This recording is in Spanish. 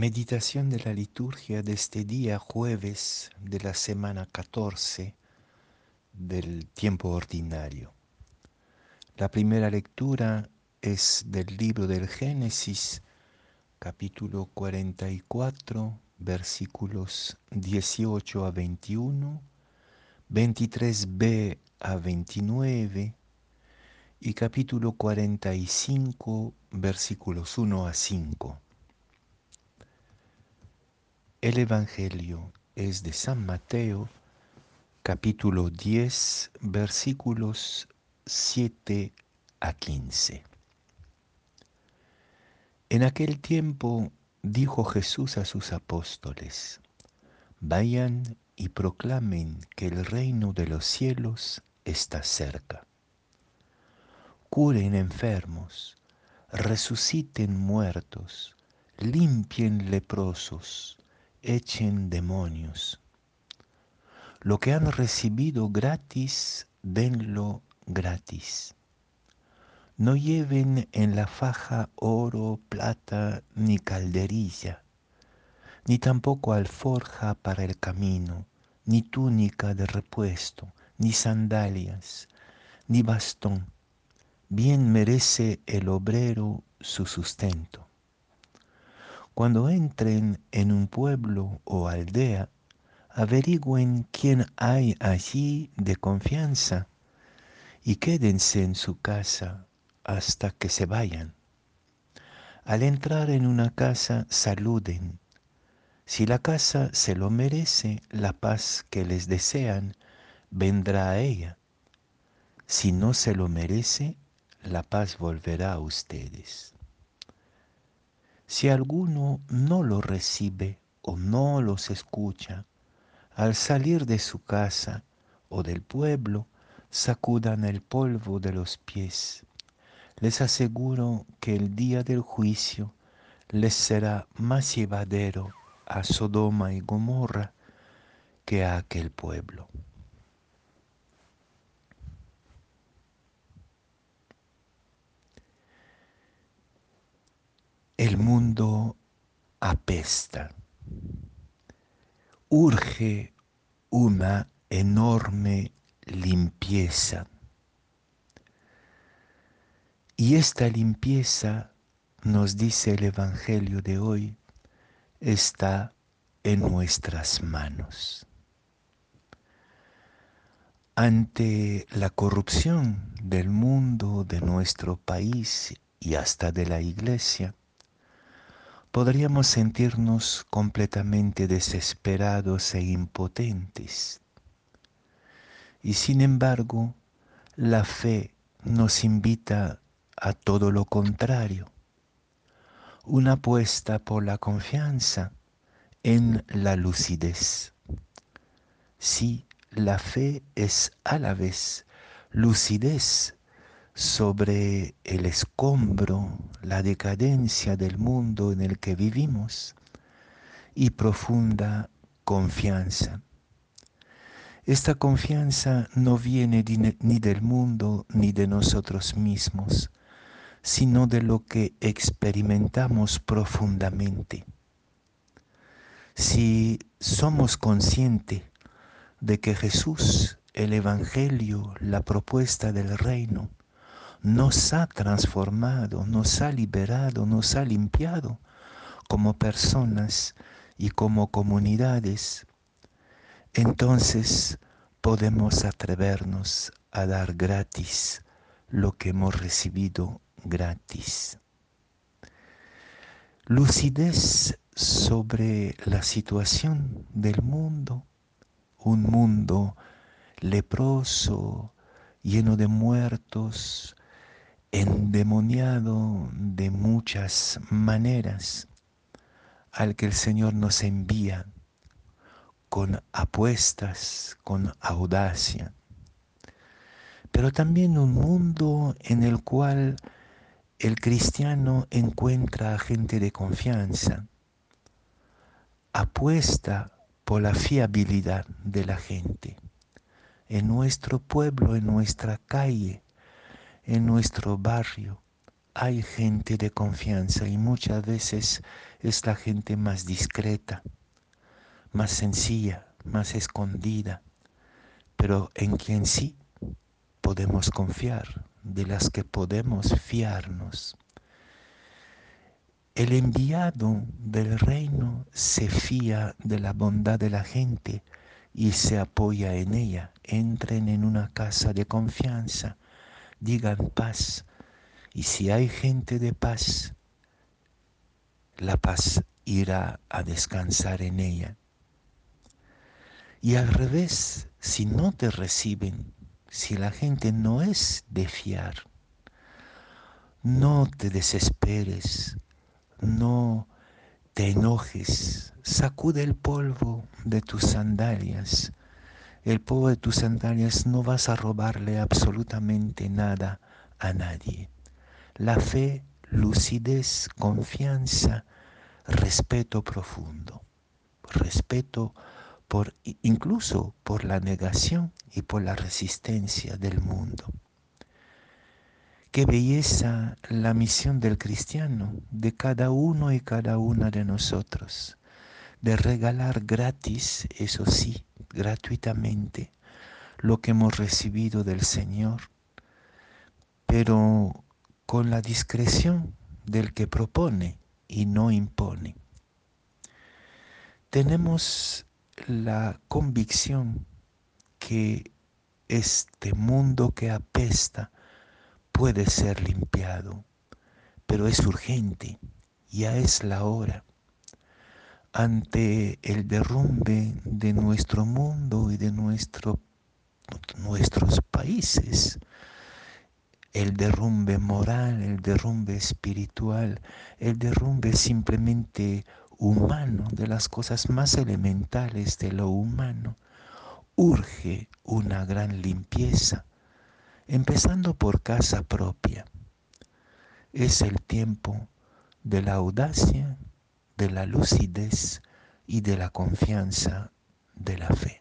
Meditación de la liturgia de este día jueves de la semana 14 del tiempo ordinario. La primera lectura es del libro del Génesis, capítulo 44, versículos 18 a 21, 23b a 29 y capítulo 45, versículos 1 a 5. El Evangelio es de San Mateo, capítulo 10, versículos 7 a 15. En aquel tiempo dijo Jesús a sus apóstoles, vayan y proclamen que el reino de los cielos está cerca. Curen enfermos, resuciten muertos, limpien leprosos, echen demonios. Lo que han recibido gratis, denlo gratis. No lleven en la faja oro, plata, ni calderilla, ni tampoco alforja para el camino, ni túnica de repuesto, ni sandalias, ni bastón. Bien merece el obrero su sustento. Cuando entren en un pueblo o aldea, averigüen quién hay allí de confianza y quédense en su casa hasta que se vayan. Al entrar en una casa, saluden. Si la casa se lo merece, la paz que les desean vendrá a ella. Si no se lo merece, la paz volverá a ustedes. Si alguno no lo recibe o no los escucha, al salir de su casa o del pueblo, sacudan el polvo de los pies. Les aseguro que el día del juicio les será más llevadero a Sodoma y Gomorra que a aquel pueblo. El mundo apesta. Urge una enorme limpieza. Y esta limpieza, nos dice el Evangelio de hoy, está en nuestras manos. Ante la corrupción del mundo, de nuestro país y hasta de la iglesia, podríamos sentirnos completamente desesperados e impotentes. Y sin embargo, la fe nos invita a todo lo contrario, una apuesta por la confianza en la lucidez. Sí, la fe es a la vez lucidez sobre el escombro, la decadencia del mundo en el que vivimos y profunda confianza. Esta confianza no viene ni del mundo ni de nosotros mismos, sino de lo que experimentamos profundamente. Si somos conscientes de que Jesús, el Evangelio, la propuesta del reino, nos ha transformado, nos ha liberado, nos ha limpiado como personas y como comunidades, entonces podemos atrevernos a dar gratis lo que hemos recibido gratis. Lucidez sobre la situación del mundo, un mundo leproso, lleno de muertos, endemoniado de muchas maneras, al que el Señor nos envía con apuestas, con audacia, pero también un mundo en el cual el cristiano encuentra a gente de confianza, apuesta por la fiabilidad de la gente, en nuestro pueblo, en nuestra calle, en nuestro barrio, hay gente de confianza y muchas veces es la gente más discreta, más sencilla, más escondida, pero en quien sí podemos confiar, de las que podemos fiarnos. El enviado del reino se fía de la bondad de la gente y se apoya en ella. Entren en una casa de confianza, digan paz. Y si hay gente de paz, la paz irá a descansar en ella. Y al revés, si no te reciben, si la gente no es de fiar, no te desesperes, no te enojes, sacude el polvo de tus sandalias. El polvo de tus sandalias no vas a robarle absolutamente nada a nadie. La fe, lucidez, confianza, respeto profundo, respeto por incluso por la negación y por la resistencia del mundo. Qué belleza la misión del cristiano, de cada uno y cada una de nosotros, de regalar gratis, eso sí, gratuitamente, lo que hemos recibido del Señor, pero con la discreción del que propone y no impone. Tenemos la convicción que este mundo que apesta, puede ser limpiado, pero es urgente, ya es la hora. Ante el derrumbe de nuestro mundo y de nuestro, nuestros países, el derrumbe moral, el derrumbe espiritual, el derrumbe simplemente humano, de las cosas más elementales de lo humano, urge una gran limpieza empezando por casa propia. Es el tiempo de la audacia, de la lucidez y de la confianza de la fe.